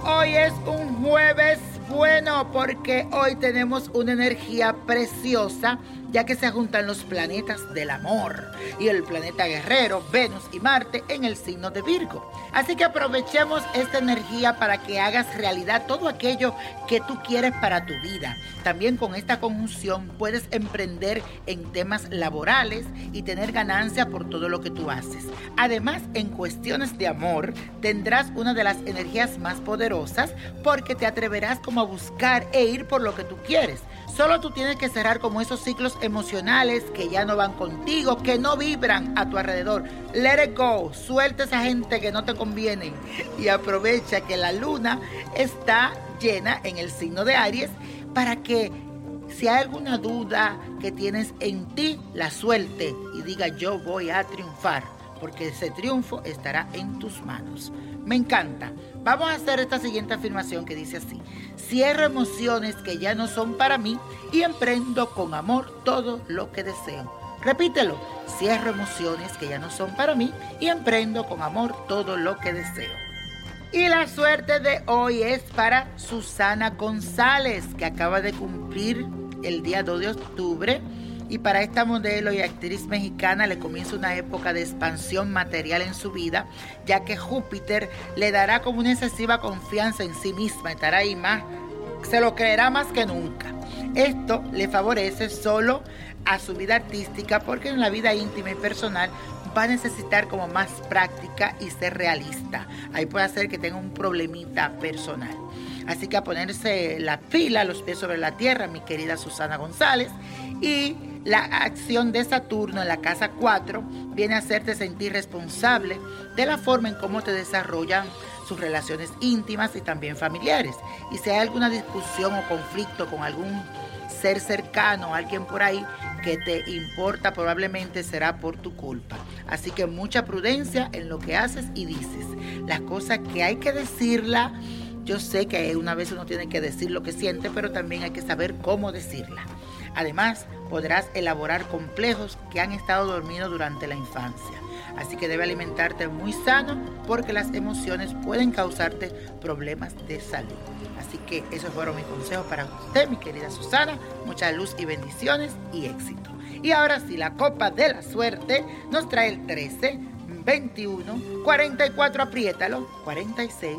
Hoy es un jueves bueno porque hoy tenemos una energía preciosa ya que se juntan los planetas del amor y el planeta guerrero, Venus y Marte en el signo de Virgo. Así que aprovechemos esta energía para que hagas realidad todo aquello que tú quieres para tu vida. También con esta conjunción puedes emprender en temas laborales y tener ganancia por todo lo que tú haces. Además, en cuestiones de amor, tendrás una de las energías más poderosas porque te atreverás como buscar e ir por lo que tú quieres. Solo tú tienes que cerrar como esos ciclos emocionales que ya no van contigo, que no vibran a tu alrededor. Let it go, suelta esa gente que no te conviene y aprovecha que la luna está llena en el signo de Aries para que si hay alguna duda que tienes en ti, la suelte y diga yo voy a triunfar, porque ese triunfo estará en tus manos. Me encanta. Vamos a hacer esta siguiente afirmación que dice así. Cierro emociones que ya no son para mí y emprendo con amor todo lo que deseo. Repítelo. Cierro emociones que ya no son para mí y emprendo con amor todo lo que deseo. Y la suerte de hoy es para Susana González, que acaba de cumplir el día 2 de octubre. Y para esta modelo y actriz mexicana le comienza una época de expansión material en su vida, ya que Júpiter le dará como una excesiva confianza en sí misma, estará ahí más, se lo creerá más que nunca. Esto le favorece solo a su vida artística porque en la vida íntima y personal va a necesitar como más práctica y ser realista. Ahí puede hacer que tenga un problemita personal. Así que a ponerse la pila, los pies sobre la tierra, mi querida Susana González. Y la acción de Saturno en la casa 4 viene a hacerte sentir responsable de la forma en cómo te desarrollan sus relaciones íntimas y también familiares. Y si hay alguna discusión o conflicto con algún ser cercano, alguien por ahí que te importa, probablemente será por tu culpa. Así que mucha prudencia en lo que haces y dices. Las cosas que hay que decirla, yo sé que una vez uno tiene que decir lo que siente, pero también hay que saber cómo decirla. Además, podrás elaborar complejos que han estado dormidos durante la infancia. Así que debe alimentarte muy sano porque las emociones pueden causarte problemas de salud. Así que esos fueron mis consejos para usted, mi querida Susana. Mucha luz y bendiciones y éxito. Y ahora sí, la copa de la suerte nos trae el 13, 21, 44, apriétalo, 46,